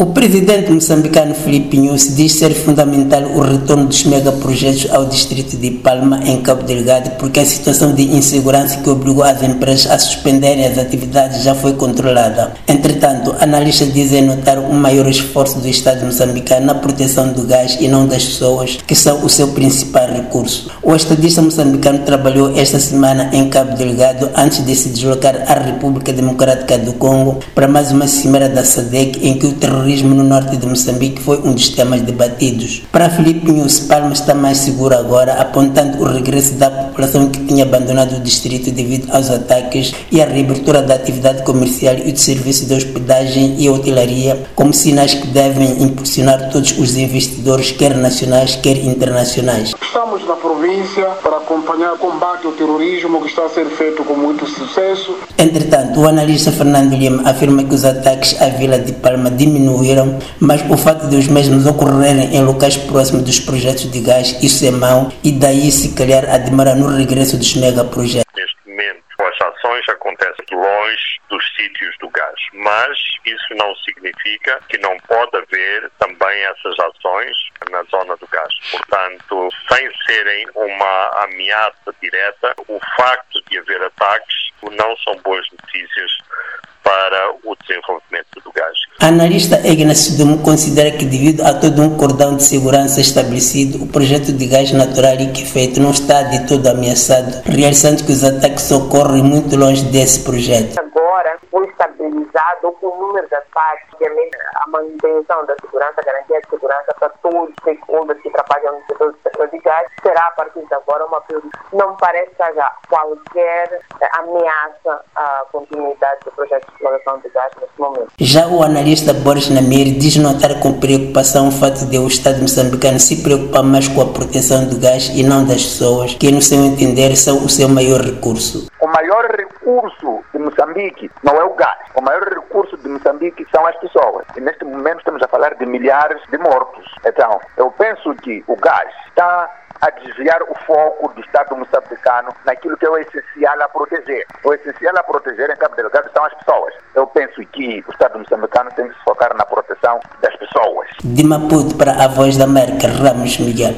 O presidente moçambicano Filipe Nunes diz ser fundamental o retorno dos megaprojetos ao distrito de Palma, em Cabo Delgado, porque a situação de insegurança que obrigou as empresas a suspenderem as atividades já foi controlada. Entretanto, analistas dizem notar um maior esforço do Estado moçambicano na proteção do gás e não das pessoas, que são o seu principal recurso. O estadista moçambicano trabalhou esta semana em Cabo Delgado antes de se deslocar à República Democrática do Congo para mais uma cimeira da SADEC em que o terrorismo no norte de Moçambique foi um dos temas debatidos. Para Filipe Nunes, Palma está mais seguro agora, apontando o regresso da população que tinha abandonado o distrito devido aos ataques e a reabertura da atividade comercial e do serviço de hospedagem e hotelaria como sinais que devem impulsionar todos os investidores, quer nacionais, quer internacionais. Estamos na província para acompanhar o combate ao terrorismo que está a ser feito com muito sucesso. Entretanto, o analista Fernando Lima afirma que os ataques à Vila de Palma diminuíram, mas o fato de os mesmos ocorrerem em locais próximos dos projetos de gás, isso é mau, e daí se calhar a demora no regresso dos megaprojetos. Neste momento, as ações acontecem longe dos sítios do gás, mas isso não significa que não pode haver também essas ações na zona do gás. Portanto, sem serem uma ameaça direta, o facto de haver ataques não são boas notícias para o desenvolvimento do gás. A analista Ignacio Dumo considera que, devido a todo um cordão de segurança estabelecido, o projeto de gás natural e que feito não está de todo ameaçado, realçando que os ataques ocorrem muito longe desse projeto. Foi estabilizado com o número de ataques, obviamente a manutenção da segurança, a garantia de segurança para todos os stakeholders que trabalham no setor do setor de gás, será a partir de agora uma prioridade. Não parece que haja qualquer ameaça à continuidade do projeto de exploração de gás neste momento. Já o analista Boris Namir diz notar com preocupação o fato de o Estado moçambicano se preocupar mais com a proteção do gás e não das pessoas, que, no seu entender, são o seu maior recurso. O maior recurso de Moçambique não é o gás. O maior recurso de Moçambique são as pessoas. E neste momento estamos a falar de milhares de mortos. Então, eu penso que o gás está a desviar o foco do Estado moçambicano naquilo que é o essencial a proteger. O essencial a proteger em Cabo Delgado são as pessoas. Eu penso que o Estado moçambicano tem que se focar na proteção das pessoas. De Maputo para a Voz da América, Ramos Miguel.